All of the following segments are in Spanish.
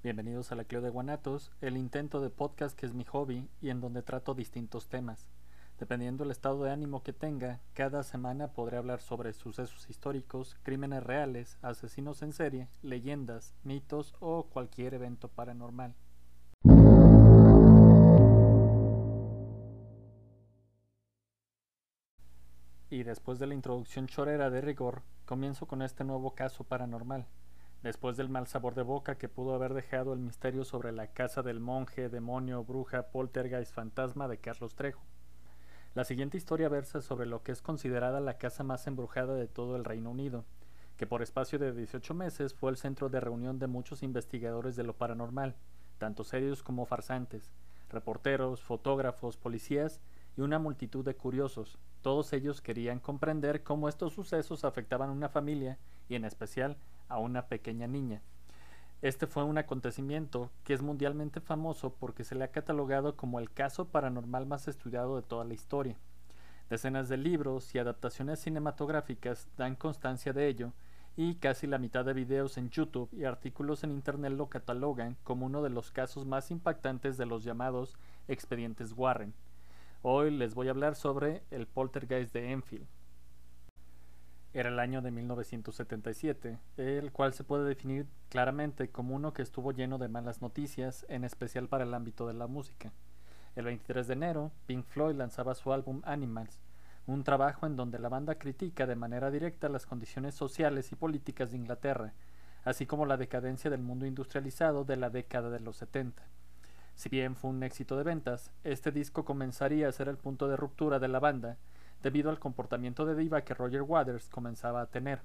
Bienvenidos a la Cleo de Guanatos, el intento de podcast que es mi hobby y en donde trato distintos temas. Dependiendo del estado de ánimo que tenga, cada semana podré hablar sobre sucesos históricos, crímenes reales, asesinos en serie, leyendas, mitos o cualquier evento paranormal. Y después de la introducción chorera de rigor, comienzo con este nuevo caso paranormal. Después del mal sabor de boca que pudo haber dejado el misterio sobre la casa del monje, demonio, bruja, poltergeist, fantasma de Carlos Trejo. La siguiente historia versa sobre lo que es considerada la casa más embrujada de todo el Reino Unido, que por espacio de 18 meses fue el centro de reunión de muchos investigadores de lo paranormal, tanto serios como farsantes, reporteros, fotógrafos, policías y una multitud de curiosos. Todos ellos querían comprender cómo estos sucesos afectaban a una familia y en especial a una pequeña niña. Este fue un acontecimiento que es mundialmente famoso porque se le ha catalogado como el caso paranormal más estudiado de toda la historia. Decenas de libros y adaptaciones cinematográficas dan constancia de ello y casi la mitad de videos en YouTube y artículos en Internet lo catalogan como uno de los casos más impactantes de los llamados expedientes Warren. Hoy les voy a hablar sobre el poltergeist de Enfield. Era el año de 1977, el cual se puede definir claramente como uno que estuvo lleno de malas noticias, en especial para el ámbito de la música. El 23 de enero, Pink Floyd lanzaba su álbum Animals, un trabajo en donde la banda critica de manera directa las condiciones sociales y políticas de Inglaterra, así como la decadencia del mundo industrializado de la década de los 70. Si bien fue un éxito de ventas, este disco comenzaría a ser el punto de ruptura de la banda debido al comportamiento de diva que Roger Waters comenzaba a tener.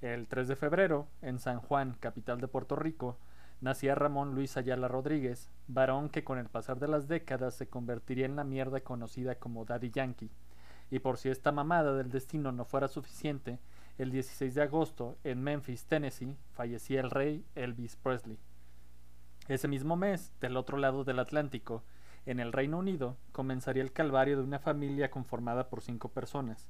El 3 de febrero, en San Juan, capital de Puerto Rico, nacía Ramón Luis Ayala Rodríguez, varón que con el pasar de las décadas se convertiría en la mierda conocida como Daddy Yankee. Y por si esta mamada del destino no fuera suficiente, el 16 de agosto, en Memphis, Tennessee, fallecía el rey Elvis Presley. Ese mismo mes, del otro lado del Atlántico, en el Reino Unido, comenzaría el calvario de una familia conformada por cinco personas.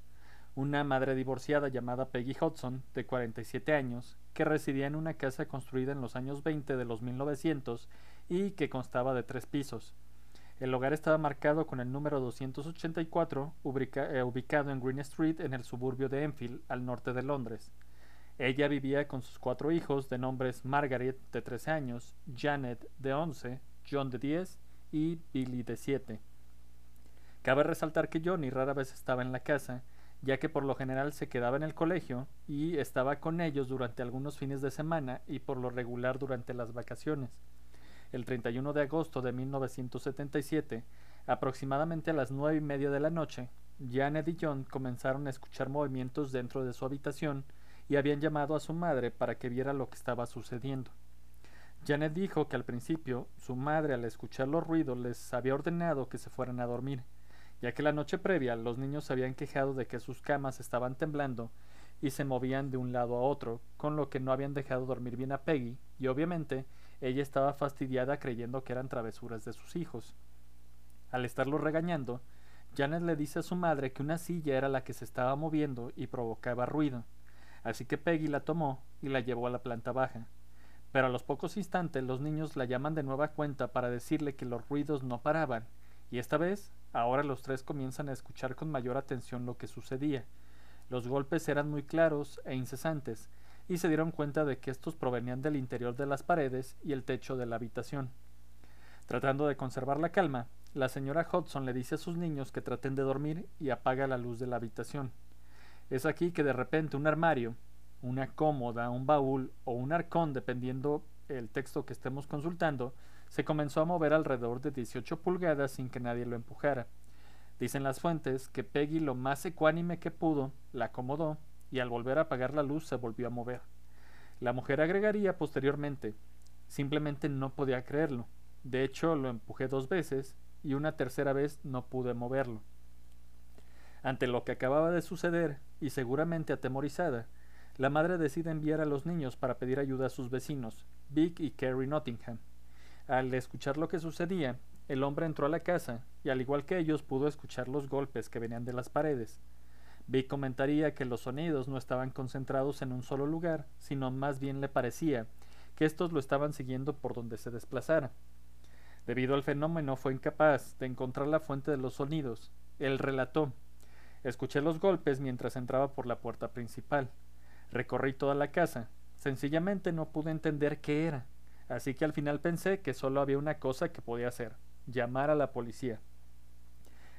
Una madre divorciada llamada Peggy Hudson, de 47 años, que residía en una casa construida en los años 20 de los 1900 y que constaba de tres pisos. El hogar estaba marcado con el número 284, eh, ubicado en Green Street, en el suburbio de Enfield, al norte de Londres. Ella vivía con sus cuatro hijos de nombres Margaret, de 13 años, Janet, de 11, John, de 10 y Billy, de 7. Cabe resaltar que Johnny rara vez estaba en la casa, ya que por lo general se quedaba en el colegio y estaba con ellos durante algunos fines de semana y por lo regular durante las vacaciones. El 31 de agosto de 1977, aproximadamente a las nueve y media de la noche, Janet y John comenzaron a escuchar movimientos dentro de su habitación y habían llamado a su madre para que viera lo que estaba sucediendo. Janet dijo que al principio su madre al escuchar los ruidos les había ordenado que se fueran a dormir, ya que la noche previa los niños se habían quejado de que sus camas estaban temblando y se movían de un lado a otro, con lo que no habían dejado dormir bien a Peggy, y obviamente ella estaba fastidiada creyendo que eran travesuras de sus hijos. Al estarlo regañando, Janet le dice a su madre que una silla era la que se estaba moviendo y provocaba ruido, así que Peggy la tomó y la llevó a la planta baja. Pero a los pocos instantes los niños la llaman de nueva cuenta para decirle que los ruidos no paraban, y esta vez, ahora los tres comienzan a escuchar con mayor atención lo que sucedía. Los golpes eran muy claros e incesantes, y se dieron cuenta de que estos provenían del interior de las paredes y el techo de la habitación. Tratando de conservar la calma, la señora Hudson le dice a sus niños que traten de dormir y apaga la luz de la habitación. Es aquí que de repente un armario, una cómoda, un baúl o un arcón, dependiendo el texto que estemos consultando, se comenzó a mover alrededor de 18 pulgadas sin que nadie lo empujara. Dicen las fuentes que Peggy lo más ecuánime que pudo la acomodó y al volver a apagar la luz se volvió a mover. La mujer agregaría posteriormente, simplemente no podía creerlo. De hecho, lo empujé dos veces y una tercera vez no pude moverlo. Ante lo que acababa de suceder, y seguramente atemorizada, la madre decide enviar a los niños para pedir ayuda a sus vecinos, Vic y Carrie Nottingham. Al escuchar lo que sucedía, el hombre entró a la casa y al igual que ellos pudo escuchar los golpes que venían de las paredes. Vic comentaría que los sonidos no estaban concentrados en un solo lugar, sino más bien le parecía que estos lo estaban siguiendo por donde se desplazara. Debido al fenómeno fue incapaz de encontrar la fuente de los sonidos. Él relató Escuché los golpes mientras entraba por la puerta principal. Recorrí toda la casa. Sencillamente no pude entender qué era. Así que al final pensé que solo había una cosa que podía hacer, llamar a la policía.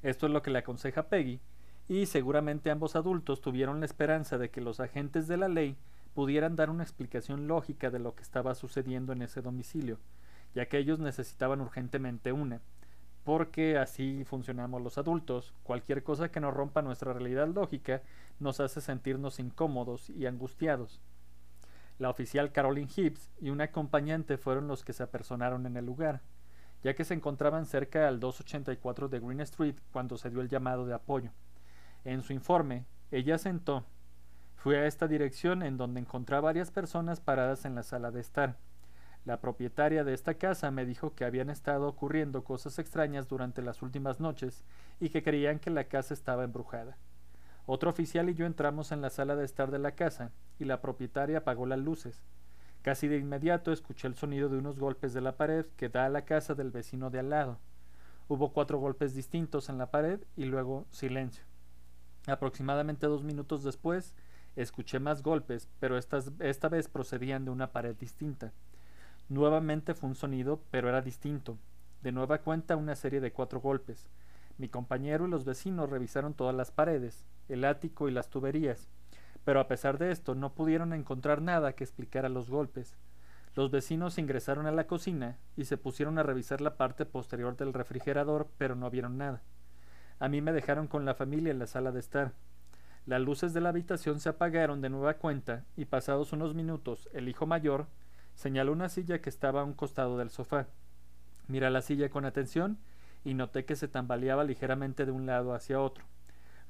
Esto es lo que le aconseja Peggy, y seguramente ambos adultos tuvieron la esperanza de que los agentes de la ley pudieran dar una explicación lógica de lo que estaba sucediendo en ese domicilio, ya que ellos necesitaban urgentemente una, porque así funcionamos los adultos, cualquier cosa que nos rompa nuestra realidad lógica nos hace sentirnos incómodos y angustiados. La oficial Caroline Hibbs y un acompañante fueron los que se apersonaron en el lugar, ya que se encontraban cerca al 284 de Green Street cuando se dio el llamado de apoyo. En su informe, ella sentó. Fue a esta dirección en donde encontré a varias personas paradas en la sala de estar. La propietaria de esta casa me dijo que habían estado ocurriendo cosas extrañas durante las últimas noches y que creían que la casa estaba embrujada. Otro oficial y yo entramos en la sala de estar de la casa y la propietaria apagó las luces. Casi de inmediato escuché el sonido de unos golpes de la pared que da a la casa del vecino de al lado. Hubo cuatro golpes distintos en la pared y luego silencio. Aproximadamente dos minutos después escuché más golpes, pero esta vez procedían de una pared distinta. Nuevamente fue un sonido, pero era distinto. De nueva cuenta una serie de cuatro golpes. Mi compañero y los vecinos revisaron todas las paredes, el ático y las tuberías, pero a pesar de esto no pudieron encontrar nada que explicara los golpes. Los vecinos ingresaron a la cocina y se pusieron a revisar la parte posterior del refrigerador, pero no vieron nada. A mí me dejaron con la familia en la sala de estar. Las luces de la habitación se apagaron de nueva cuenta y pasados unos minutos el hijo mayor señaló una silla que estaba a un costado del sofá. Mira la silla con atención y noté que se tambaleaba ligeramente de un lado hacia otro.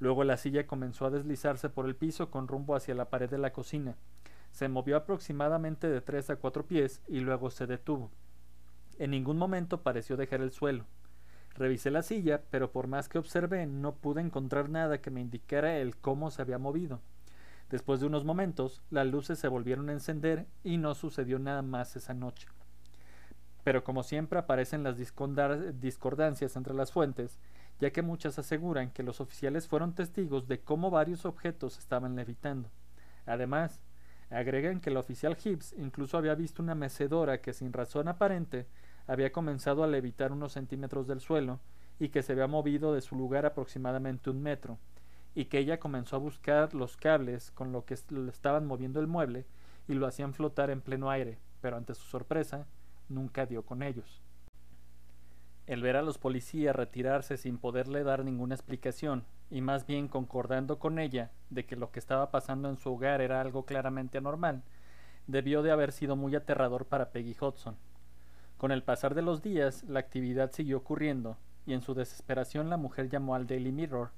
Luego la silla comenzó a deslizarse por el piso con rumbo hacia la pared de la cocina. Se movió aproximadamente de tres a cuatro pies y luego se detuvo. En ningún momento pareció dejar el suelo. Revisé la silla, pero por más que observé no pude encontrar nada que me indicara el cómo se había movido. Después de unos momentos, las luces se volvieron a encender y no sucedió nada más esa noche. Pero como siempre aparecen las discordancias entre las fuentes, ya que muchas aseguran que los oficiales fueron testigos de cómo varios objetos estaban levitando. Además, agregan que el oficial Hibbs incluso había visto una mecedora que sin razón aparente había comenzado a levitar unos centímetros del suelo y que se había movido de su lugar aproximadamente un metro, y que ella comenzó a buscar los cables con lo que estaban moviendo el mueble y lo hacían flotar en pleno aire, pero ante su sorpresa, nunca dio con ellos. El ver a los policías retirarse sin poderle dar ninguna explicación, y más bien concordando con ella de que lo que estaba pasando en su hogar era algo claramente anormal, debió de haber sido muy aterrador para Peggy Hudson. Con el pasar de los días, la actividad siguió ocurriendo, y en su desesperación la mujer llamó al Daily Mirror,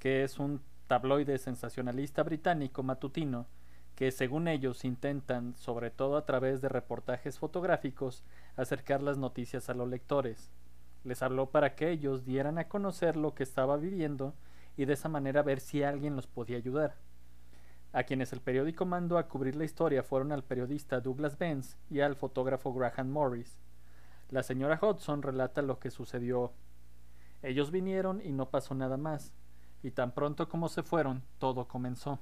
que es un tabloide sensacionalista británico matutino, que según ellos intentan, sobre todo a través de reportajes fotográficos, acercar las noticias a los lectores. Les habló para que ellos dieran a conocer lo que estaba viviendo y de esa manera ver si alguien los podía ayudar. A quienes el periódico mandó a cubrir la historia fueron al periodista Douglas Benz y al fotógrafo Graham Morris. La señora Hudson relata lo que sucedió. Ellos vinieron y no pasó nada más, y tan pronto como se fueron, todo comenzó.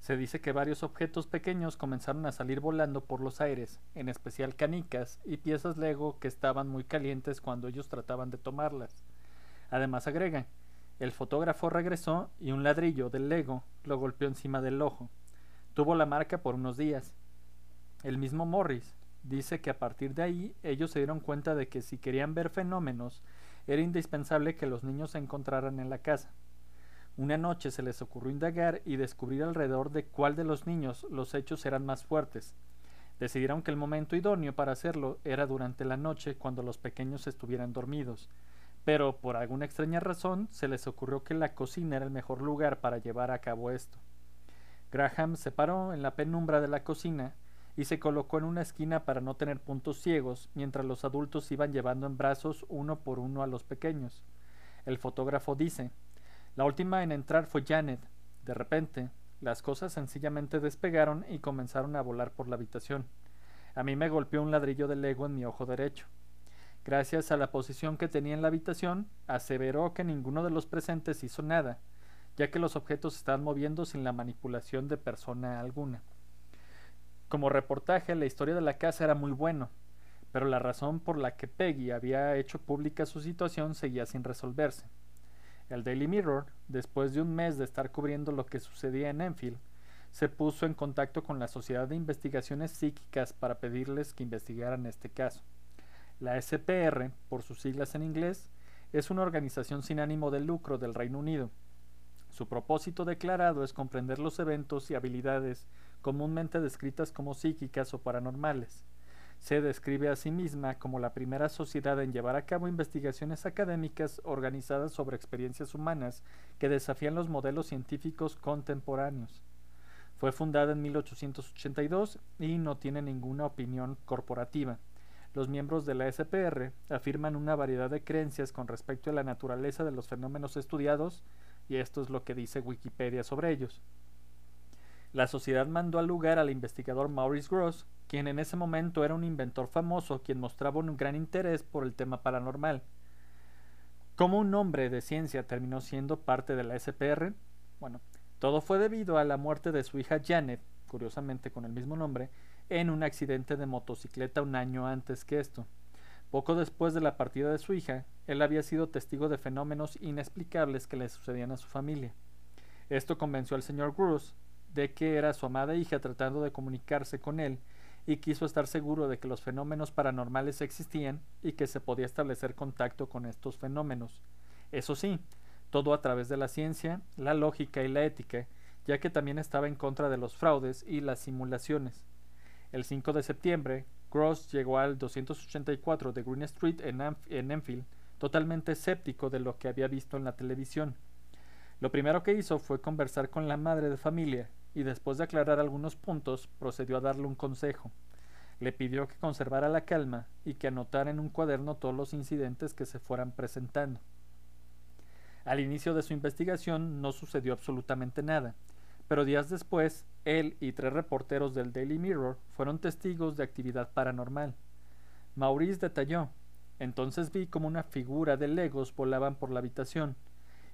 Se dice que varios objetos pequeños comenzaron a salir volando por los aires, en especial canicas y piezas Lego que estaban muy calientes cuando ellos trataban de tomarlas. Además agrega, el fotógrafo regresó y un ladrillo del Lego lo golpeó encima del ojo. Tuvo la marca por unos días. El mismo Morris, Dice que a partir de ahí ellos se dieron cuenta de que si querían ver fenómenos, era indispensable que los niños se encontraran en la casa. Una noche se les ocurrió indagar y descubrir alrededor de cuál de los niños los hechos eran más fuertes. Decidieron que el momento idóneo para hacerlo era durante la noche cuando los pequeños estuvieran dormidos, pero por alguna extraña razón se les ocurrió que la cocina era el mejor lugar para llevar a cabo esto. Graham se paró en la penumbra de la cocina y se colocó en una esquina para no tener puntos ciegos, mientras los adultos iban llevando en brazos uno por uno a los pequeños. El fotógrafo dice, la última en entrar fue Janet. De repente, las cosas sencillamente despegaron y comenzaron a volar por la habitación. A mí me golpeó un ladrillo de Lego en mi ojo derecho. Gracias a la posición que tenía en la habitación, aseveró que ninguno de los presentes hizo nada, ya que los objetos estaban moviendo sin la manipulación de persona alguna. Como reportaje, la historia de la casa era muy bueno, pero la razón por la que Peggy había hecho pública su situación seguía sin resolverse. El Daily Mirror, después de un mes de estar cubriendo lo que sucedía en Enfield, se puso en contacto con la Sociedad de Investigaciones Psíquicas para pedirles que investigaran este caso. La SPR, por sus siglas en inglés, es una organización sin ánimo de lucro del Reino Unido. Su propósito declarado es comprender los eventos y habilidades comúnmente descritas como psíquicas o paranormales. Se describe a sí misma como la primera sociedad en llevar a cabo investigaciones académicas organizadas sobre experiencias humanas que desafían los modelos científicos contemporáneos. Fue fundada en 1882 y no tiene ninguna opinión corporativa. Los miembros de la SPR afirman una variedad de creencias con respecto a la naturaleza de los fenómenos estudiados, y esto es lo que dice Wikipedia sobre ellos. La sociedad mandó al lugar al investigador Maurice Gross, quien en ese momento era un inventor famoso quien mostraba un gran interés por el tema paranormal. ¿Cómo un hombre de ciencia terminó siendo parte de la SPR? Bueno, todo fue debido a la muerte de su hija Janet, curiosamente con el mismo nombre, en un accidente de motocicleta un año antes que esto. Poco después de la partida de su hija, él había sido testigo de fenómenos inexplicables que le sucedían a su familia. Esto convenció al señor Bruce de que era su amada hija tratando de comunicarse con él y quiso estar seguro de que los fenómenos paranormales existían y que se podía establecer contacto con estos fenómenos. Eso sí, todo a través de la ciencia, la lógica y la ética, ya que también estaba en contra de los fraudes y las simulaciones. El 5 de septiembre, Gross llegó al 284 de Green Street en, Enfield, totalmente escéptico de lo que había visto en la televisión. Lo primero que hizo fue conversar con la madre de familia y después de aclarar algunos puntos procedió a darle un consejo. Le pidió que conservara la calma y que anotara en un cuaderno todos los incidentes que se fueran presentando. Al inicio de su investigación no sucedió absolutamente nada, pero días después, él y tres reporteros del Daily Mirror fueron testigos de actividad paranormal. Maurice detalló, entonces vi como una figura de legos volaban por la habitación,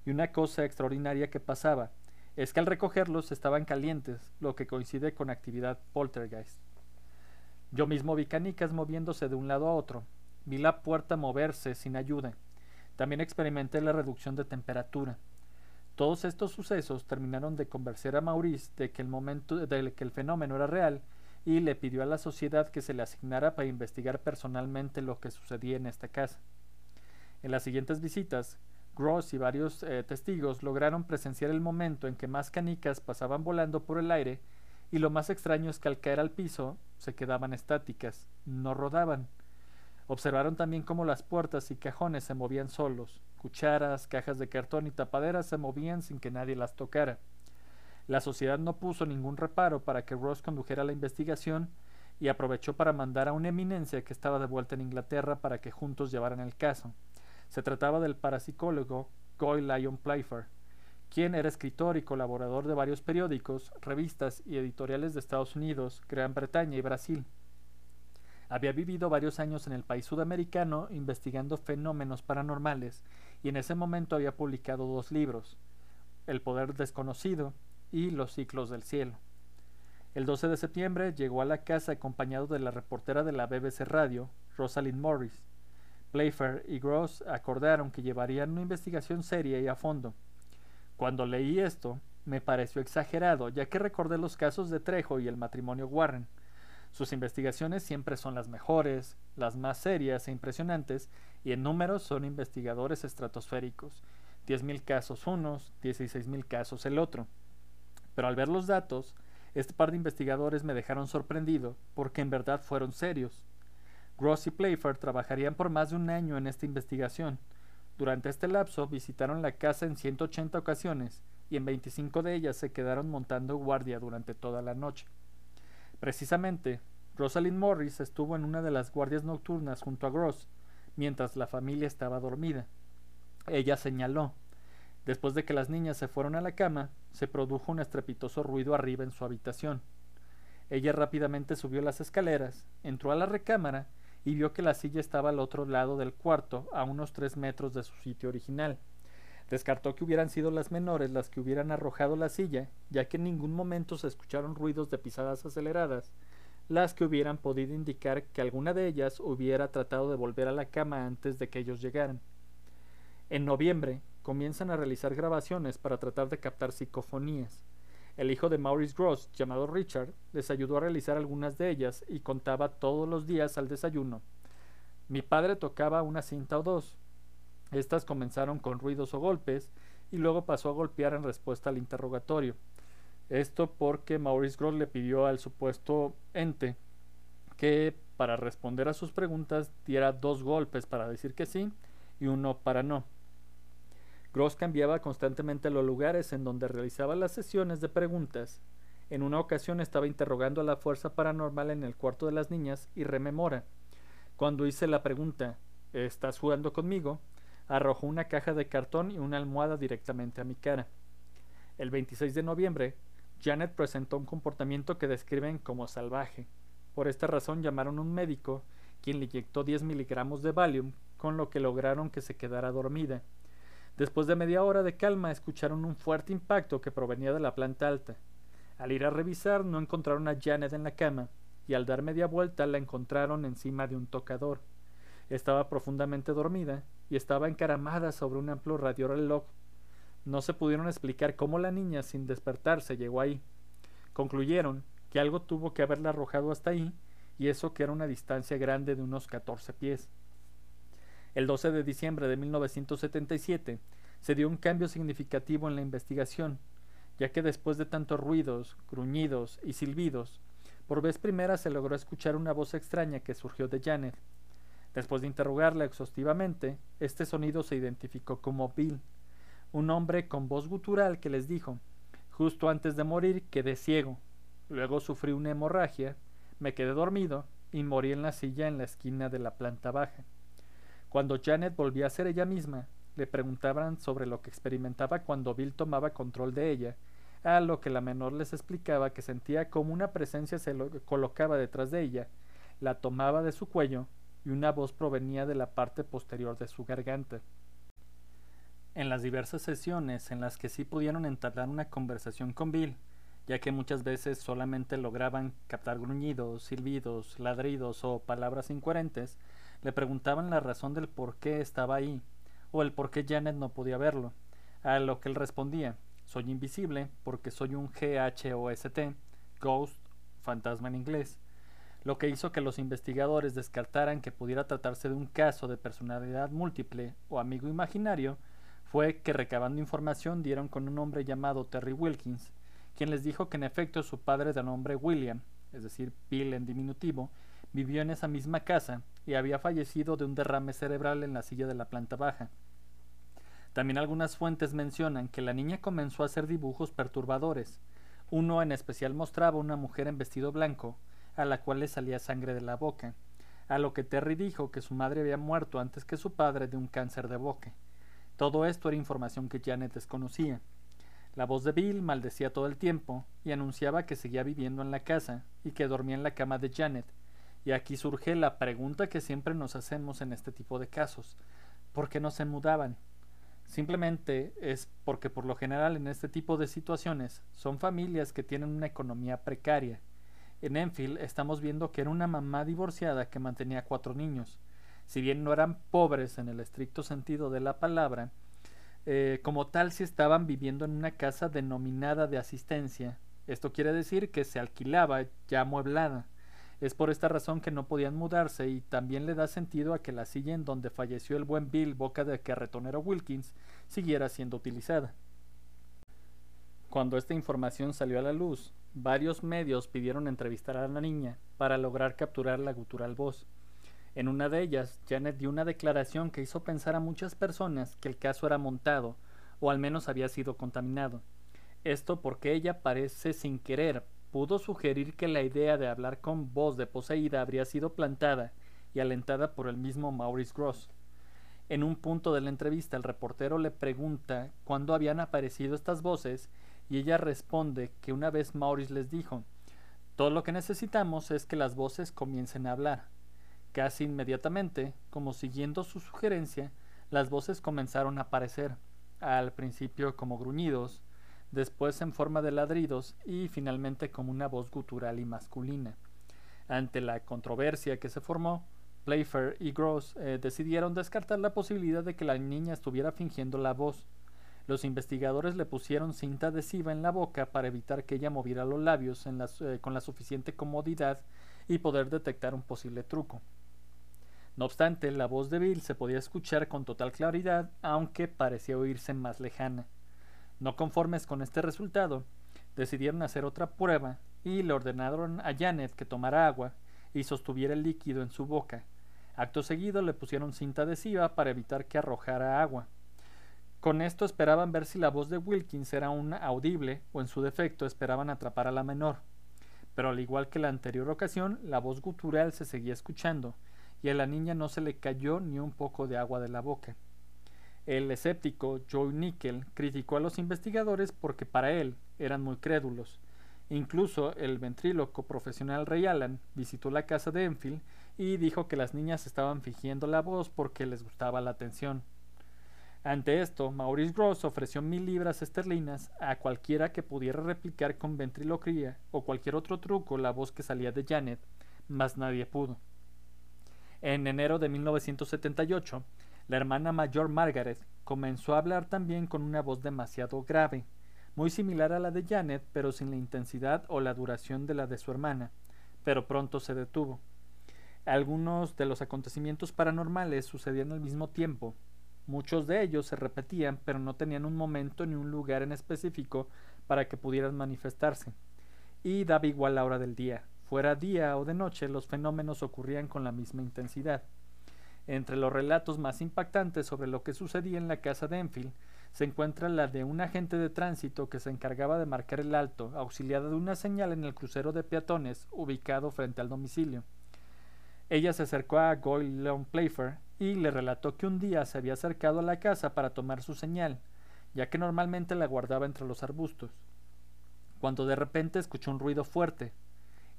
y una cosa extraordinaria que pasaba es que al recogerlos estaban calientes, lo que coincide con actividad poltergeist. Yo mismo vi canicas moviéndose de un lado a otro, vi la puerta moverse sin ayuda, también experimenté la reducción de temperatura. Todos estos sucesos terminaron de convencer a Maurice de que el momento de que el fenómeno era real y le pidió a la sociedad que se le asignara para investigar personalmente lo que sucedía en esta casa. En las siguientes visitas, Gross y varios eh, testigos lograron presenciar el momento en que más canicas pasaban volando por el aire y lo más extraño es que al caer al piso se quedaban estáticas, no rodaban. Observaron también cómo las puertas y cajones se movían solos, cucharas, cajas de cartón y tapaderas se movían sin que nadie las tocara. La sociedad no puso ningún reparo para que Ross condujera la investigación y aprovechó para mandar a una eminencia que estaba de vuelta en Inglaterra para que juntos llevaran el caso. Se trataba del parapsicólogo Goy Lyon Playfair, quien era escritor y colaborador de varios periódicos, revistas y editoriales de Estados Unidos, Gran Bretaña y Brasil. Había vivido varios años en el país sudamericano investigando fenómenos paranormales y en ese momento había publicado dos libros, El poder desconocido y Los ciclos del cielo. El 12 de septiembre llegó a la casa acompañado de la reportera de la BBC Radio, Rosalind Morris. Playfair y Gross acordaron que llevarían una investigación seria y a fondo. Cuando leí esto, me pareció exagerado, ya que recordé los casos de Trejo y el matrimonio Warren. Sus investigaciones siempre son las mejores, las más serias e impresionantes, y en números son investigadores estratosféricos. 10.000 casos unos, 16.000 casos el otro. Pero al ver los datos, este par de investigadores me dejaron sorprendido, porque en verdad fueron serios. Gross y Playfair trabajarían por más de un año en esta investigación. Durante este lapso visitaron la casa en 180 ocasiones, y en 25 de ellas se quedaron montando guardia durante toda la noche. Precisamente, Rosalind Morris estuvo en una de las guardias nocturnas junto a Gross, mientras la familia estaba dormida. Ella señaló, después de que las niñas se fueron a la cama, se produjo un estrepitoso ruido arriba en su habitación. Ella rápidamente subió las escaleras, entró a la recámara y vio que la silla estaba al otro lado del cuarto, a unos tres metros de su sitio original. Descartó que hubieran sido las menores las que hubieran arrojado la silla, ya que en ningún momento se escucharon ruidos de pisadas aceleradas, las que hubieran podido indicar que alguna de ellas hubiera tratado de volver a la cama antes de que ellos llegaran. En noviembre comienzan a realizar grabaciones para tratar de captar psicofonías. El hijo de Maurice Gross, llamado Richard, les ayudó a realizar algunas de ellas y contaba todos los días al desayuno. Mi padre tocaba una cinta o dos. Estas comenzaron con ruidos o golpes y luego pasó a golpear en respuesta al interrogatorio. Esto porque Maurice Gross le pidió al supuesto ente que para responder a sus preguntas diera dos golpes para decir que sí y uno para no. Gross cambiaba constantemente los lugares en donde realizaba las sesiones de preguntas. En una ocasión estaba interrogando a la fuerza paranormal en el cuarto de las niñas y rememora. Cuando hice la pregunta ¿Estás jugando conmigo? arrojó una caja de cartón y una almohada directamente a mi cara. El 26 de noviembre, Janet presentó un comportamiento que describen como salvaje. Por esta razón llamaron a un médico, quien le inyectó 10 miligramos de Valium, con lo que lograron que se quedara dormida. Después de media hora de calma escucharon un fuerte impacto que provenía de la planta alta. Al ir a revisar no encontraron a Janet en la cama y al dar media vuelta la encontraron encima de un tocador. Estaba profundamente dormida y estaba encaramada sobre un amplio radioreloj. No se pudieron explicar cómo la niña sin despertarse llegó ahí. Concluyeron que algo tuvo que haberla arrojado hasta ahí y eso que era una distancia grande de unos 14 pies. El 12 de diciembre de 1977 se dio un cambio significativo en la investigación, ya que después de tantos ruidos, gruñidos y silbidos, por vez primera se logró escuchar una voz extraña que surgió de Janet. Después de interrogarla exhaustivamente, este sonido se identificó como Bill, un hombre con voz gutural que les dijo, justo antes de morir quedé ciego, luego sufrí una hemorragia, me quedé dormido y morí en la silla en la esquina de la planta baja. Cuando Janet volvía a ser ella misma, le preguntaban sobre lo que experimentaba cuando Bill tomaba control de ella, a lo que la menor les explicaba que sentía como una presencia se lo colocaba detrás de ella, la tomaba de su cuello y una voz provenía de la parte posterior de su garganta. En las diversas sesiones en las que sí pudieron entablar una conversación con Bill, ya que muchas veces solamente lograban captar gruñidos, silbidos, ladridos o palabras incoherentes, le preguntaban la razón del por qué estaba ahí, o el por qué Janet no podía verlo, a lo que él respondía, soy invisible porque soy un GHOST, Ghost, fantasma en inglés, lo que hizo que los investigadores descartaran que pudiera tratarse de un caso de personalidad múltiple o amigo imaginario, fue que recabando información dieron con un hombre llamado Terry Wilkins, quien les dijo que en efecto su padre de nombre William, es decir, Bill en diminutivo, vivió en esa misma casa y había fallecido de un derrame cerebral en la silla de la planta baja. También algunas fuentes mencionan que la niña comenzó a hacer dibujos perturbadores. Uno en especial mostraba una mujer en vestido blanco, a la cual le salía sangre de la boca, a lo que Terry dijo que su madre había muerto antes que su padre de un cáncer de boca. Todo esto era información que Janet desconocía. La voz de Bill maldecía todo el tiempo y anunciaba que seguía viviendo en la casa y que dormía en la cama de Janet, y aquí surge la pregunta que siempre nos hacemos en este tipo de casos. ¿Por qué no se mudaban? Simplemente es porque por lo general en este tipo de situaciones son familias que tienen una economía precaria. En Enfield estamos viendo que era una mamá divorciada que mantenía cuatro niños. Si bien no eran pobres en el estricto sentido de la palabra, eh, como tal si estaban viviendo en una casa denominada de asistencia. Esto quiere decir que se alquilaba ya amueblada. Es por esta razón que no podían mudarse y también le da sentido a que la silla en donde falleció el buen Bill boca de carretonero Wilkins siguiera siendo utilizada. Cuando esta información salió a la luz, varios medios pidieron entrevistar a la niña para lograr capturar la gutural voz. En una de ellas, Janet dio una declaración que hizo pensar a muchas personas que el caso era montado, o al menos había sido contaminado. Esto porque ella parece sin querer pudo sugerir que la idea de hablar con voz de poseída habría sido plantada y alentada por el mismo Maurice Gross. En un punto de la entrevista el reportero le pregunta cuándo habían aparecido estas voces y ella responde que una vez Maurice les dijo Todo lo que necesitamos es que las voces comiencen a hablar. Casi inmediatamente, como siguiendo su sugerencia, las voces comenzaron a aparecer, al principio como gruñidos, después en forma de ladridos y finalmente como una voz gutural y masculina. Ante la controversia que se formó, Playfair y Gross eh, decidieron descartar la posibilidad de que la niña estuviera fingiendo la voz. Los investigadores le pusieron cinta adhesiva en la boca para evitar que ella moviera los labios eh, con la suficiente comodidad y poder detectar un posible truco. No obstante, la voz de Bill se podía escuchar con total claridad, aunque parecía oírse más lejana. No conformes con este resultado, decidieron hacer otra prueba y le ordenaron a Janet que tomara agua y sostuviera el líquido en su boca. Acto seguido le pusieron cinta adhesiva para evitar que arrojara agua. Con esto esperaban ver si la voz de Wilkins era una audible o en su defecto esperaban atrapar a la menor. Pero al igual que la anterior ocasión, la voz gutural se seguía escuchando y a la niña no se le cayó ni un poco de agua de la boca. El escéptico Joe Nickel criticó a los investigadores porque para él eran muy crédulos. Incluso el ventríloco profesional Ray Allen visitó la casa de Enfield y dijo que las niñas estaban fingiendo la voz porque les gustaba la atención. Ante esto, Maurice Gross ofreció mil libras esterlinas a cualquiera que pudiera replicar con ventriloquía o cualquier otro truco la voz que salía de Janet, mas nadie pudo. En enero de 1978, la hermana mayor Margaret comenzó a hablar también con una voz demasiado grave, muy similar a la de Janet, pero sin la intensidad o la duración de la de su hermana, pero pronto se detuvo. Algunos de los acontecimientos paranormales sucedían al mismo tiempo. Muchos de ellos se repetían, pero no tenían un momento ni un lugar en específico para que pudieran manifestarse. Y daba igual la hora del día. Fuera día o de noche, los fenómenos ocurrían con la misma intensidad. Entre los relatos más impactantes sobre lo que sucedía en la casa de Enfield se encuentra la de un agente de tránsito que se encargaba de marcar el alto, auxiliada de una señal en el crucero de peatones ubicado frente al domicilio. Ella se acercó a Goyle Leon Playfair y le relató que un día se había acercado a la casa para tomar su señal, ya que normalmente la guardaba entre los arbustos, cuando de repente escuchó un ruido fuerte,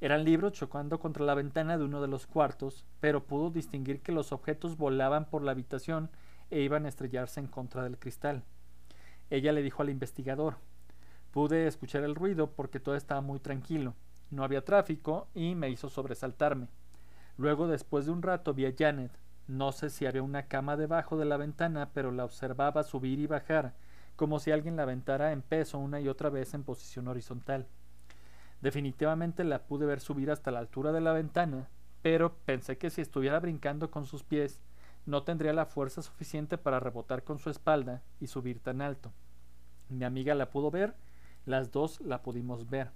eran libros chocando contra la ventana de uno de los cuartos, pero pudo distinguir que los objetos volaban por la habitación e iban a estrellarse en contra del cristal. Ella le dijo al investigador Pude escuchar el ruido porque todo estaba muy tranquilo, no había tráfico y me hizo sobresaltarme. Luego, después de un rato, vi a Janet. No sé si había una cama debajo de la ventana, pero la observaba subir y bajar, como si alguien la aventara en peso una y otra vez en posición horizontal. Definitivamente la pude ver subir hasta la altura de la ventana, pero pensé que si estuviera brincando con sus pies, no tendría la fuerza suficiente para rebotar con su espalda y subir tan alto. Mi amiga la pudo ver, las dos la pudimos ver.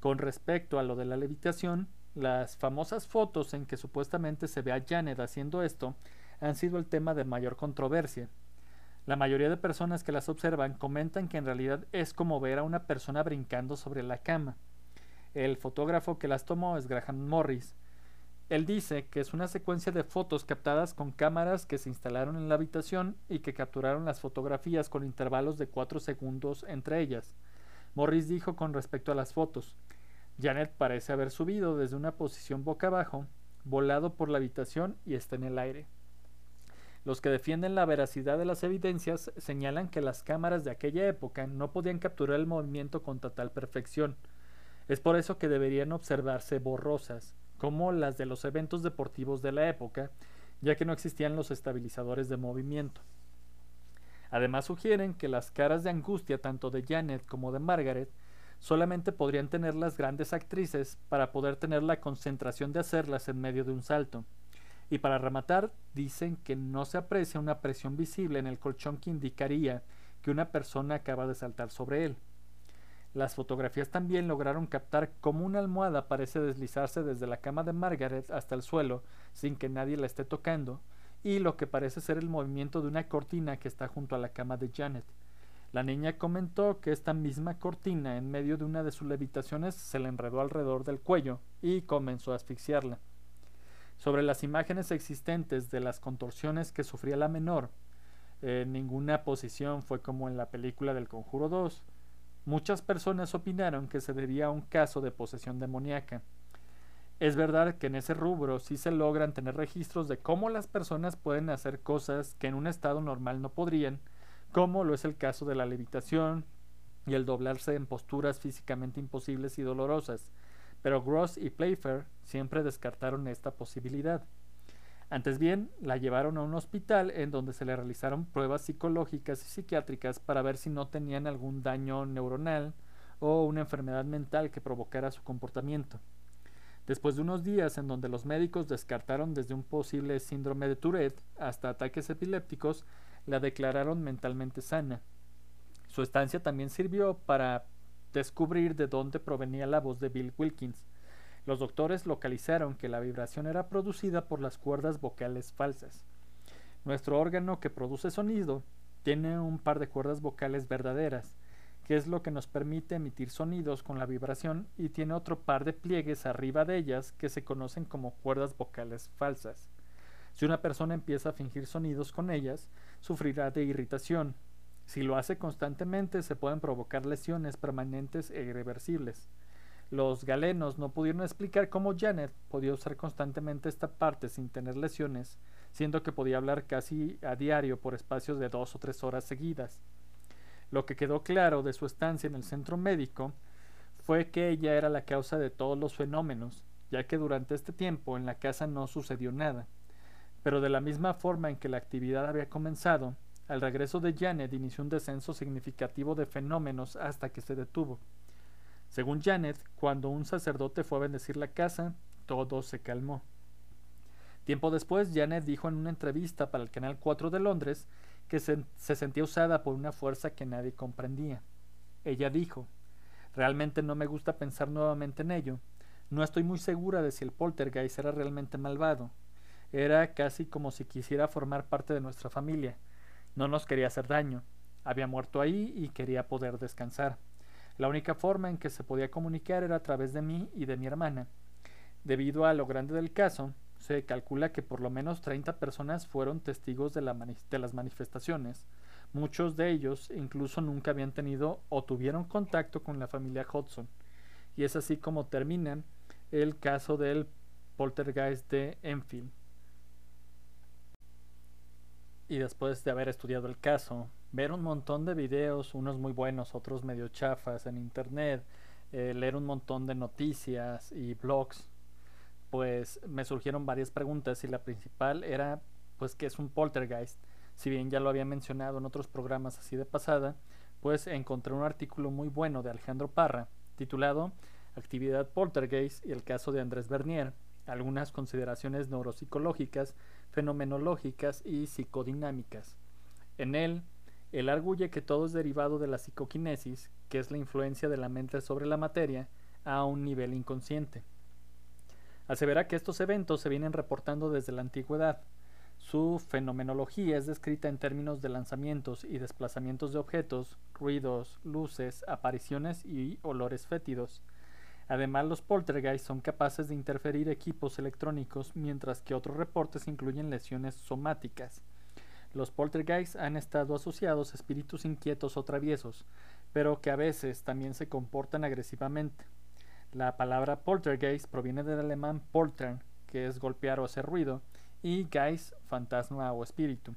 Con respecto a lo de la levitación, las famosas fotos en que supuestamente se ve a Janet haciendo esto han sido el tema de mayor controversia. La mayoría de personas que las observan comentan que en realidad es como ver a una persona brincando sobre la cama. El fotógrafo que las tomó es Graham Morris. Él dice que es una secuencia de fotos captadas con cámaras que se instalaron en la habitación y que capturaron las fotografías con intervalos de 4 segundos entre ellas. Morris dijo con respecto a las fotos, Janet parece haber subido desde una posición boca abajo, volado por la habitación y está en el aire. Los que defienden la veracidad de las evidencias señalan que las cámaras de aquella época no podían capturar el movimiento con total perfección. Es por eso que deberían observarse borrosas, como las de los eventos deportivos de la época, ya que no existían los estabilizadores de movimiento. Además sugieren que las caras de angustia tanto de Janet como de Margaret solamente podrían tener las grandes actrices para poder tener la concentración de hacerlas en medio de un salto. Y para rematar, dicen que no se aprecia una presión visible en el colchón que indicaría que una persona acaba de saltar sobre él. Las fotografías también lograron captar cómo una almohada parece deslizarse desde la cama de Margaret hasta el suelo sin que nadie la esté tocando, y lo que parece ser el movimiento de una cortina que está junto a la cama de Janet. La niña comentó que esta misma cortina en medio de una de sus levitaciones se le enredó alrededor del cuello y comenzó a asfixiarla. Sobre las imágenes existentes de las contorsiones que sufría la menor, en ninguna posición fue como en la película del Conjuro 2, Muchas personas opinaron que se debía a un caso de posesión demoníaca. Es verdad que en ese rubro sí se logran tener registros de cómo las personas pueden hacer cosas que en un estado normal no podrían, como lo es el caso de la levitación y el doblarse en posturas físicamente imposibles y dolorosas, pero Gross y Playfair siempre descartaron esta posibilidad. Antes bien, la llevaron a un hospital en donde se le realizaron pruebas psicológicas y psiquiátricas para ver si no tenían algún daño neuronal o una enfermedad mental que provocara su comportamiento. Después de unos días en donde los médicos descartaron desde un posible síndrome de Tourette hasta ataques epilépticos, la declararon mentalmente sana. Su estancia también sirvió para descubrir de dónde provenía la voz de Bill Wilkins, los doctores localizaron que la vibración era producida por las cuerdas vocales falsas. Nuestro órgano que produce sonido tiene un par de cuerdas vocales verdaderas, que es lo que nos permite emitir sonidos con la vibración, y tiene otro par de pliegues arriba de ellas que se conocen como cuerdas vocales falsas. Si una persona empieza a fingir sonidos con ellas, sufrirá de irritación. Si lo hace constantemente, se pueden provocar lesiones permanentes e irreversibles. Los galenos no pudieron explicar cómo Janet podía usar constantemente esta parte sin tener lesiones, siendo que podía hablar casi a diario por espacios de dos o tres horas seguidas. Lo que quedó claro de su estancia en el centro médico fue que ella era la causa de todos los fenómenos, ya que durante este tiempo en la casa no sucedió nada. Pero de la misma forma en que la actividad había comenzado, al regreso de Janet inició un descenso significativo de fenómenos hasta que se detuvo. Según Janet, cuando un sacerdote fue a bendecir la casa, todo se calmó. Tiempo después, Janet dijo en una entrevista para el Canal 4 de Londres que se, se, sentía usada por una fuerza que nadie comprendía. Ella dijo, realmente no me gusta pensar nuevamente en ello. No estoy muy segura de si el poltergeist era realmente malvado. Era casi como si quisiera formar parte de nuestra familia. No nos quería hacer daño. Había muerto ahí y quería poder descansar. La única forma en que se podía comunicar era a través de mí y de mi hermana. Debido a lo grande del caso, se calcula que por lo menos 30 personas fueron testigos de, de, las manifestaciones. Muchos de ellos incluso nunca habían tenido o tuvieron contacto con la familia Hudson. Y es así como termina el caso del poltergeist de Enfield. Y después de haber estudiado el caso, ver un montón de videos, unos muy buenos, otros medio chafas en internet, eh, leer un montón de noticias y blogs, pues me surgieron varias preguntas y la principal era pues qué es un poltergeist. Si bien ya lo había mencionado en otros programas así de pasada, pues encontré un artículo muy bueno de Alejandro Parra titulado Actividad poltergeist y el caso de Andrés Bernier, algunas consideraciones neuropsicológicas, fenomenológicas y psicodinámicas. En él él arguye que todo es derivado de la psicoquinesis, que es la influencia de la mente sobre la materia, a un nivel inconsciente. Asevera que estos eventos se vienen reportando desde la antigüedad. Su fenomenología es descrita en términos de lanzamientos y desplazamientos de objetos, ruidos, luces, apariciones y olores fétidos. Además, los poltergeists son capaces de interferir equipos electrónicos, mientras que otros reportes incluyen lesiones somáticas. Los poltergeists han estado asociados a espíritus inquietos o traviesos, pero que a veces también se comportan agresivamente. La palabra poltergeist proviene del alemán poltern, que es golpear o hacer ruido, y geist, fantasma o espíritu.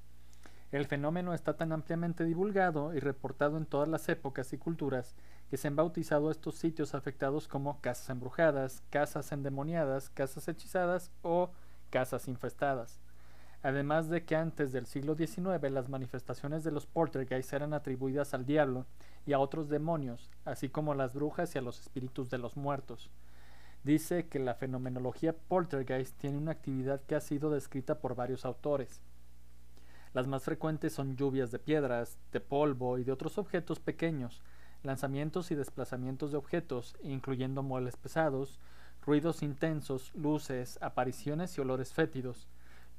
El fenómeno está tan ampliamente divulgado y reportado en todas las épocas y culturas que se han bautizado estos sitios afectados como casas embrujadas, casas endemoniadas, casas hechizadas o casas infestadas además de que antes del siglo XIX las manifestaciones de los poltergeists eran atribuidas al diablo y a otros demonios, así como a las brujas y a los espíritus de los muertos. Dice que la fenomenología poltergeist tiene una actividad que ha sido descrita por varios autores. Las más frecuentes son lluvias de piedras, de polvo y de otros objetos pequeños, lanzamientos y desplazamientos de objetos, incluyendo muebles pesados, ruidos intensos, luces, apariciones y olores fétidos,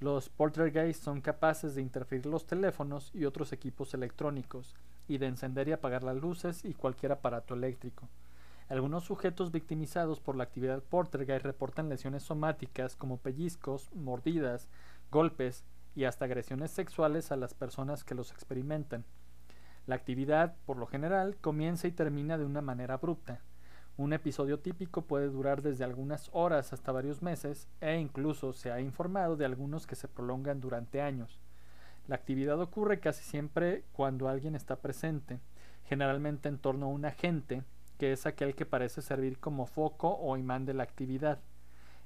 los poltergeists son capaces de interferir los teléfonos y otros equipos electrónicos, y de encender y apagar las luces y cualquier aparato eléctrico. Algunos sujetos victimizados por la actividad poltergeist reportan lesiones somáticas como pellizcos, mordidas, golpes y hasta agresiones sexuales a las personas que los experimentan. La actividad, por lo general, comienza y termina de una manera abrupta. Un episodio típico puede durar desde algunas horas hasta varios meses e incluso se ha informado de algunos que se prolongan durante años. La actividad ocurre casi siempre cuando alguien está presente, generalmente en torno a un agente, que es aquel que parece servir como foco o imán de la actividad.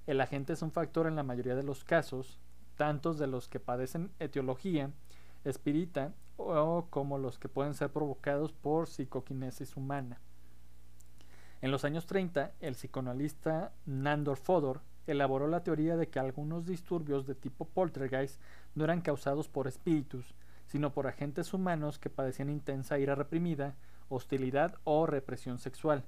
El agente es un factor en la mayoría de los casos, tantos de los que padecen etiología, espírita o como los que pueden ser provocados por psicoquinesis humana. En los años 30, el psicoanalista Nandor Fodor elaboró la teoría de que algunos disturbios de tipo poltergeist no eran causados por espíritus, sino por agentes humanos que padecían intensa ira reprimida, hostilidad o represión sexual.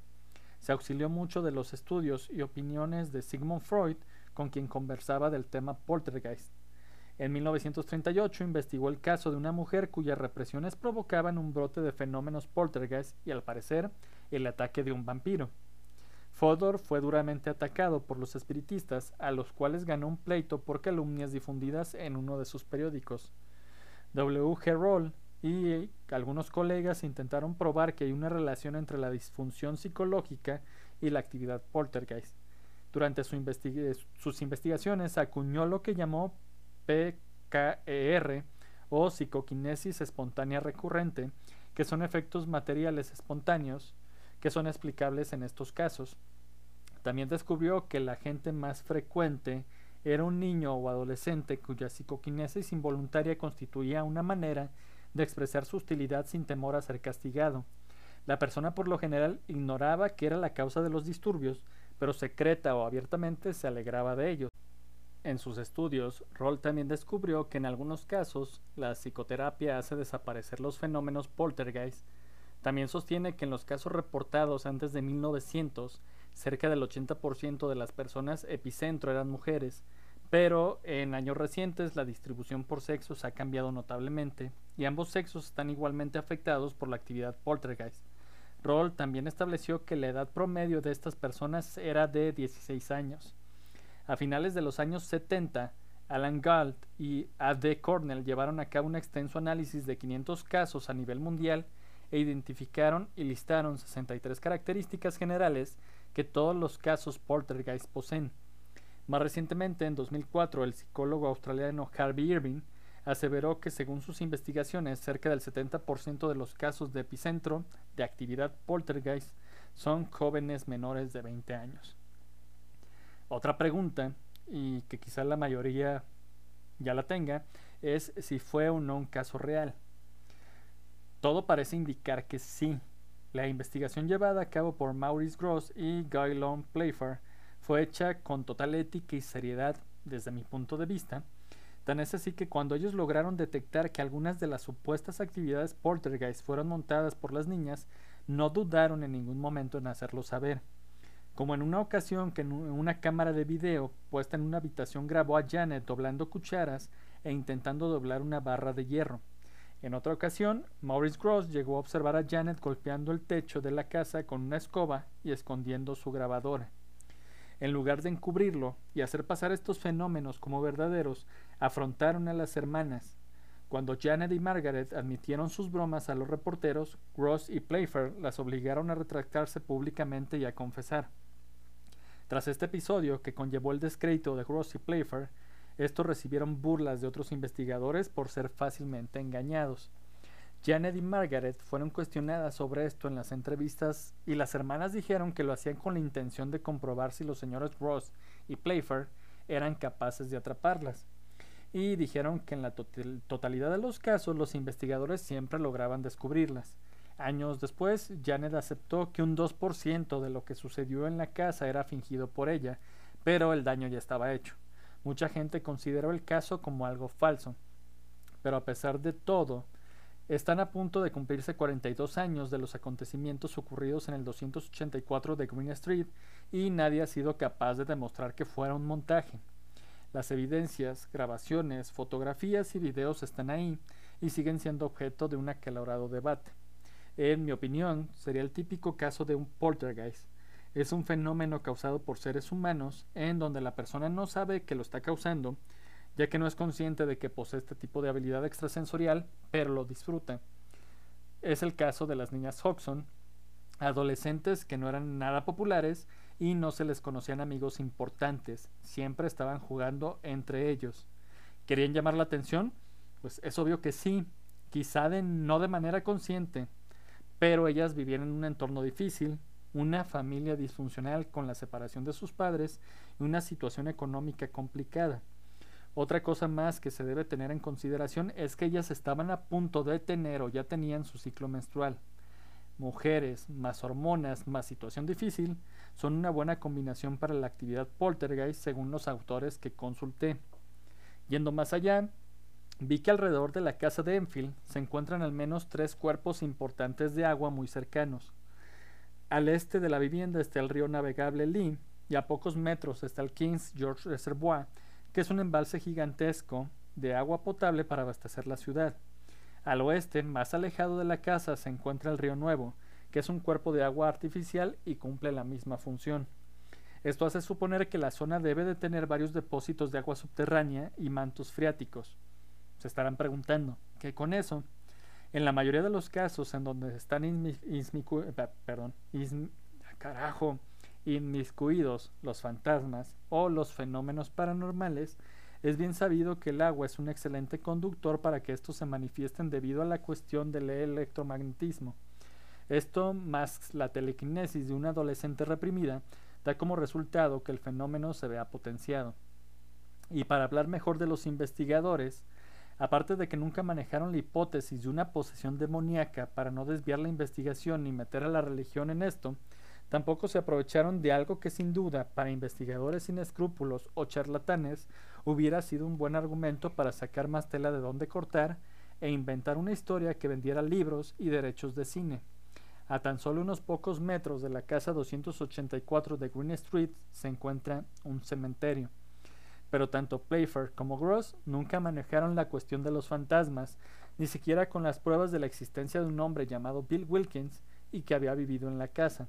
Se auxilió mucho de los estudios y opiniones de Sigmund Freud, con quien conversaba del tema poltergeist. En 1938 investigó el caso de una mujer cuyas represiones provocaban un brote de fenómenos poltergeist y al parecer el ataque de un vampiro. Fodor fue duramente atacado por los espiritistas, a los cuales ganó un pleito por calumnias difundidas en uno de sus periódicos. W. G. Roll y algunos colegas intentaron probar que hay una relación entre la disfunción psicológica y la actividad poltergeist. Durante sus investigaciones acuñó lo que llamó PKER o psicoquinesis espontánea recurrente, que son efectos materiales espontáneos que son explicables en estos casos. También descubrió que la gente más frecuente era un niño o adolescente cuya psicoquinesis involuntaria constituía una manera de expresar su hostilidad sin temor a ser castigado. La persona por lo general ignoraba que era la causa de los disturbios, pero secreta o abiertamente se alegraba de ellos. En sus estudios, Roll también descubrió que en algunos casos la psicoterapia hace desaparecer los fenómenos poltergeist. También sostiene que en los casos reportados antes de 1900, cerca del 80% de las personas epicentro eran mujeres, pero en años recientes la distribución por sexos ha cambiado notablemente y ambos sexos están igualmente afectados por la actividad poltergeist. Roll también estableció que la edad promedio de estas personas era de 16 años. A finales de los años 70, Alan Galt y A.D. Cornell llevaron a cabo un extenso análisis de 500 casos a nivel mundial e identificaron y listaron 63 características generales que todos los casos poltergeist poseen. Más recientemente, en 2004, el psicólogo australiano Harvey Irving aseveró que según sus investigaciones, cerca del 70% de los casos de epicentro de actividad poltergeist son jóvenes menores de 20 años. Otra pregunta, y que quizá la mayoría ya la tenga, es si fue o no un caso real. Todo parece indicar que sí. La investigación llevada a cabo por Maurice Gross y Guy Long Playfair fue hecha con total ética y seriedad desde mi punto de vista. Tan es así que cuando ellos lograron detectar que algunas de las supuestas actividades poltergeist fueron montadas por las niñas, no dudaron en ningún momento en hacerlo saber como en una ocasión que en una cámara de video puesta en una habitación grabó a Janet doblando cucharas e intentando doblar una barra de hierro. En otra ocasión, Maurice Gross llegó a observar a Janet golpeando el techo de la casa con una escoba y escondiendo su grabadora. En lugar de encubrirlo y hacer pasar estos fenómenos como verdaderos, afrontaron a las hermanas. Cuando Janet y Margaret admitieron sus bromas a los reporteros, Gross y Playfair las obligaron a retractarse públicamente y a confesar. Tras este episodio, que conllevó el descrédito de Gross y Playfair, estos recibieron burlas de otros investigadores por ser fácilmente engañados. Janet y Margaret fueron cuestionadas sobre esto en las entrevistas y las hermanas dijeron que lo hacían con la intención de comprobar si los señores Ross y Playfair eran capaces de atraparlas. Y dijeron que en la totalidad de los casos los investigadores siempre lograban descubrirlas. Años después, Janet aceptó que un 2% de lo que sucedió en la casa era fingido por ella, pero el daño ya estaba hecho. Mucha gente consideró el caso como algo falso. Pero a pesar de todo, están a punto de cumplirse 42 años de los acontecimientos ocurridos en el 284 de Green Street y nadie ha sido capaz de demostrar que fuera un montaje. Las evidencias, grabaciones, fotografías y videos están ahí y siguen siendo objeto de un acalorado debate. En mi opinión, sería el típico caso de un poltergeist. Es un fenómeno causado por seres humanos en donde la persona no sabe que lo está causando, ya que no es consciente de que posee este tipo de habilidad extrasensorial, pero lo disfruta. es el caso de las niñas Hodgson, adolescentes que no eran nada populares y no se les conocían amigos importantes, siempre estaban jugando entre ellos. ¿Querían llamar la atención? Pues es obvio que sí, quizá de, no de manera consciente, pero ellas vivían en un entorno difícil, una familia disfuncional con la separación de sus padres y una situación económica complicada. Otra cosa más que se debe tener en consideración es que ellas estaban a punto de tener o ya tenían su ciclo menstrual. Mujeres más hormonas más situación difícil son una buena combinación para la actividad poltergeist según los autores que consulté. Yendo más allá, vi que alrededor de la casa de Enfield se encuentran al menos tres cuerpos importantes de agua muy cercanos. Al este de la vivienda está el río navegable Lee y a pocos metros está el King's George Reservoir, que es un embalse gigantesco de agua potable para abastecer la ciudad. Al oeste, más alejado de la casa, se encuentra el río Nuevo, que es un cuerpo de agua artificial y cumple la misma función. Esto hace suponer que la zona debe de tener varios depósitos de agua subterránea y mantos freáticos. Se estarán preguntando, ¿qué con eso? En la mayoría de los casos en donde están inmiscuidos los fantasmas o los fenómenos paranormales, es bien sabido que el agua es un excelente conductor para que estos se manifiesten debido a la cuestión del electromagnetismo. Esto, más la telequinesis de una adolescente reprimida, da como resultado que el fenómeno se vea potenciado. Y para hablar mejor de los investigadores, aparte de que nunca manejaron la hipótesis de una posesión demoníaca para no desviar la investigación ni meter a la religión en esto, Tampoco se aprovecharon de algo que sin duda para investigadores sin escrúpulos o charlatanes hubiera sido un buen argumento para sacar más tela de dónde cortar e inventar una historia que vendiera libros y derechos de cine. A tan solo unos pocos metros de la casa 284 de Green Street se encuentra un cementerio. Pero tanto Playfair como Gross nunca manejaron la cuestión de los fantasmas, ni siquiera con las pruebas de la existencia de un hombre llamado Bill Wilkins y que había vivido en la casa.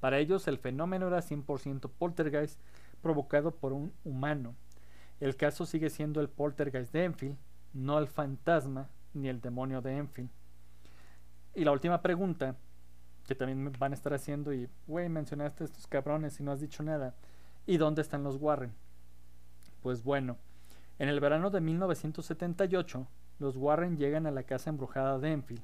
Para ellos el fenómeno era 100% poltergeist provocado por un humano. El caso sigue siendo el poltergeist de Enfield, no el fantasma ni el demonio de Enfield. Y la última pregunta, que también van a estar haciendo, y, güey, mencionaste a estos cabrones y no has dicho nada. ¿Y dónde están los Warren? Pues bueno, en el verano de 1978, los Warren llegan a la casa embrujada de Enfield.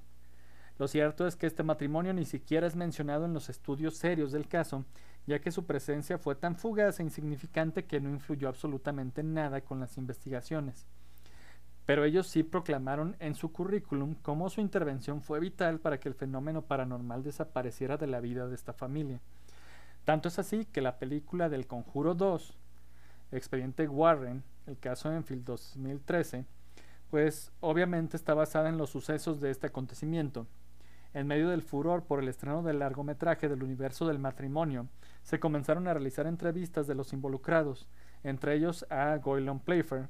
Lo cierto es que este matrimonio ni siquiera es mencionado en los estudios serios del caso, ya que su presencia fue tan fugaz e insignificante que no influyó absolutamente nada con las investigaciones. Pero ellos sí proclamaron en su currículum cómo su intervención fue vital para que el fenómeno paranormal desapareciera de la vida de esta familia. Tanto es así que la película del Conjuro 2, Expediente Warren, el caso Enfield 2013, pues obviamente está basada en los sucesos de este acontecimiento, en medio del furor por el estreno del largometraje del universo del matrimonio, se comenzaron a realizar entrevistas de los involucrados, entre ellos a Goylon Playfair,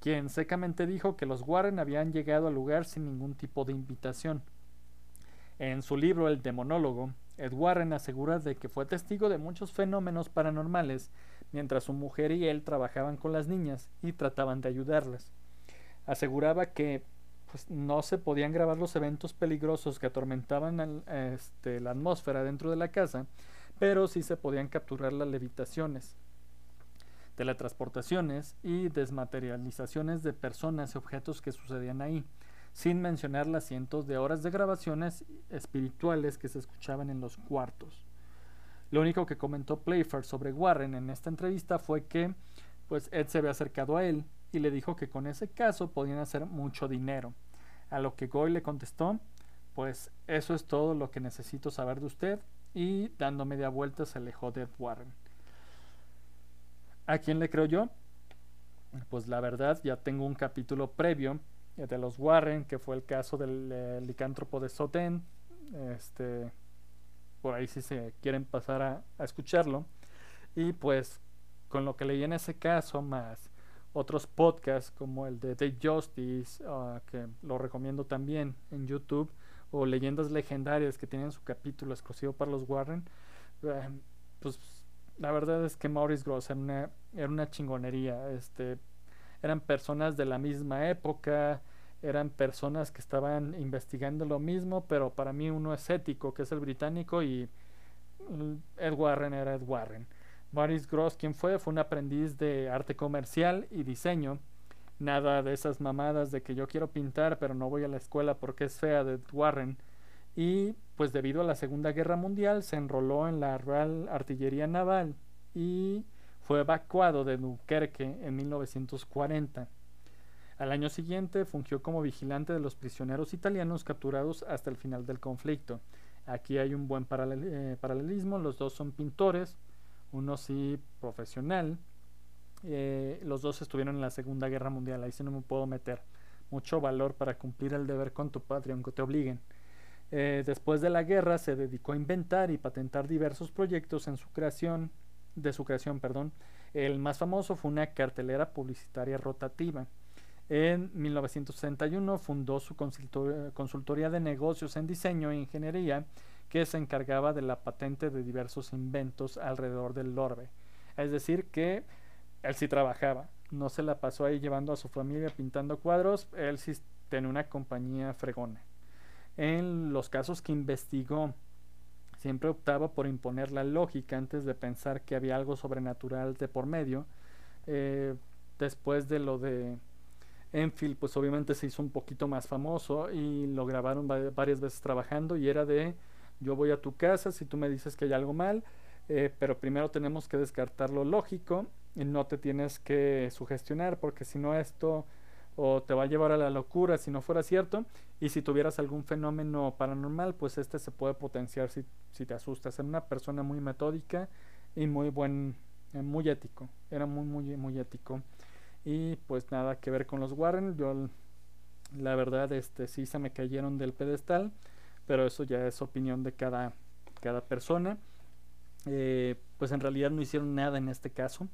quien secamente dijo que los Warren habían llegado al lugar sin ningún tipo de invitación. En su libro El demonólogo, Ed Warren asegura de que fue testigo de muchos fenómenos paranormales mientras su mujer y él trabajaban con las niñas y trataban de ayudarlas. Aseguraba que pues no se podían grabar los eventos peligrosos que atormentaban este, la atmósfera dentro de la casa, pero sí se podían capturar las levitaciones, teletransportaciones y desmaterializaciones de personas y objetos que sucedían ahí, sin mencionar las cientos de horas de grabaciones espirituales que se escuchaban en los cuartos. Lo único que comentó Playfair sobre Warren en esta entrevista fue que pues Ed se había acercado a él y le dijo que con ese caso podían hacer mucho dinero. A lo que Goy le contestó, pues eso es todo lo que necesito saber de usted y dando media vuelta se alejó de Ed Warren. ¿A quién le creo yo? Pues la verdad ya tengo un capítulo previo de los Warren, que fue el caso del eh, licántropo de Soten. Este, por ahí si se quieren pasar a, escucharlo. Y pues con lo que leí en ese caso, más otros podcasts como el de The Justice, ah, que lo recomiendo también en YouTube, o Leyendas Legendarias que tienen su capítulo exclusivo para los Warren, eh, pues la verdad es que Maurice Gross era una, era una chingonería. Este, eran personas de la misma época, eran personas que estaban investigando lo mismo, pero para mí uno es ético, que es el británico, y Ed Warren era Ed Warren. Boris Gross, quien fue, fue un aprendiz de arte comercial y diseño. Nada de esas mamadas de que yo quiero pintar, pero no voy a la escuela porque es fea de Ed Warren. Y pues debido a la Segunda Guerra Mundial se enroló en la Real Artillería Naval y fue evacuado de Dunkerque en 1940. Al año siguiente fungió como vigilante de los prisioneros italianos capturados hasta el final del conflicto. Aquí hay un buen eh, paralelismo, los dos son pintores, uno sí profesional, eh, los dos estuvieron en la Segunda Guerra Mundial, ahí sí no me puedo meter. Mucho valor para cumplir el deber con tu patria, aunque te obliguen. Eh, después de la guerra se dedicó a inventar y patentar diversos proyectos en su creación, de su creación, perdón. El más famoso fue una cartelera publicitaria rotativa. En 1961 fundó su consultoría de negocios en diseño e ingeniería que se encargaba de la patente de diversos inventos alrededor del orbe. Es decir, que él sí trabajaba, no se la pasó ahí llevando a su familia pintando cuadros, él sí tenía una compañía fregona. En los casos que investigó, siempre optaba por imponer la lógica antes de pensar que había algo sobrenatural de por medio. Eh, después de lo de Enfield, pues obviamente se hizo un poquito más famoso y lo grabaron varias veces trabajando y era de yo voy a tu casa si tú me dices que hay algo mal, eh, pero primero tenemos que descartar lo lógico y no te tienes que sugestionar porque si no esto o te va a llevar a la locura si no fuera cierto. Y si tuvieras algún fenómeno paranormal pues este se puede potenciar si, si te asustas. Era una persona muy metódica y muy buen eh, muy ético. Era muy muy muy ético y pues nada que ver con los Warren. Yo la verdad este sí se me cayeron del pedestal pero eso ya es opinión de cada cada persona. Eh, pues en realidad no hicieron nada en este caso.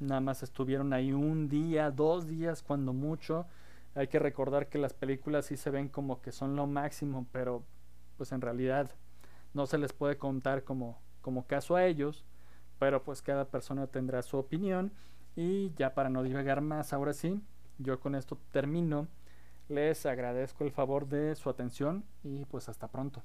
Nada más estuvieron ahí un día dos días cuando mucho. Hay que recordar que las películas sí se ven como que son lo máximo pero pues en realidad no se les puede contar como como caso a ellos. Pero pues cada persona tendrá su opinión y ya para no divagar más, ahora sí, yo con esto termino. Les agradezco el favor de su atención y pues hasta pronto.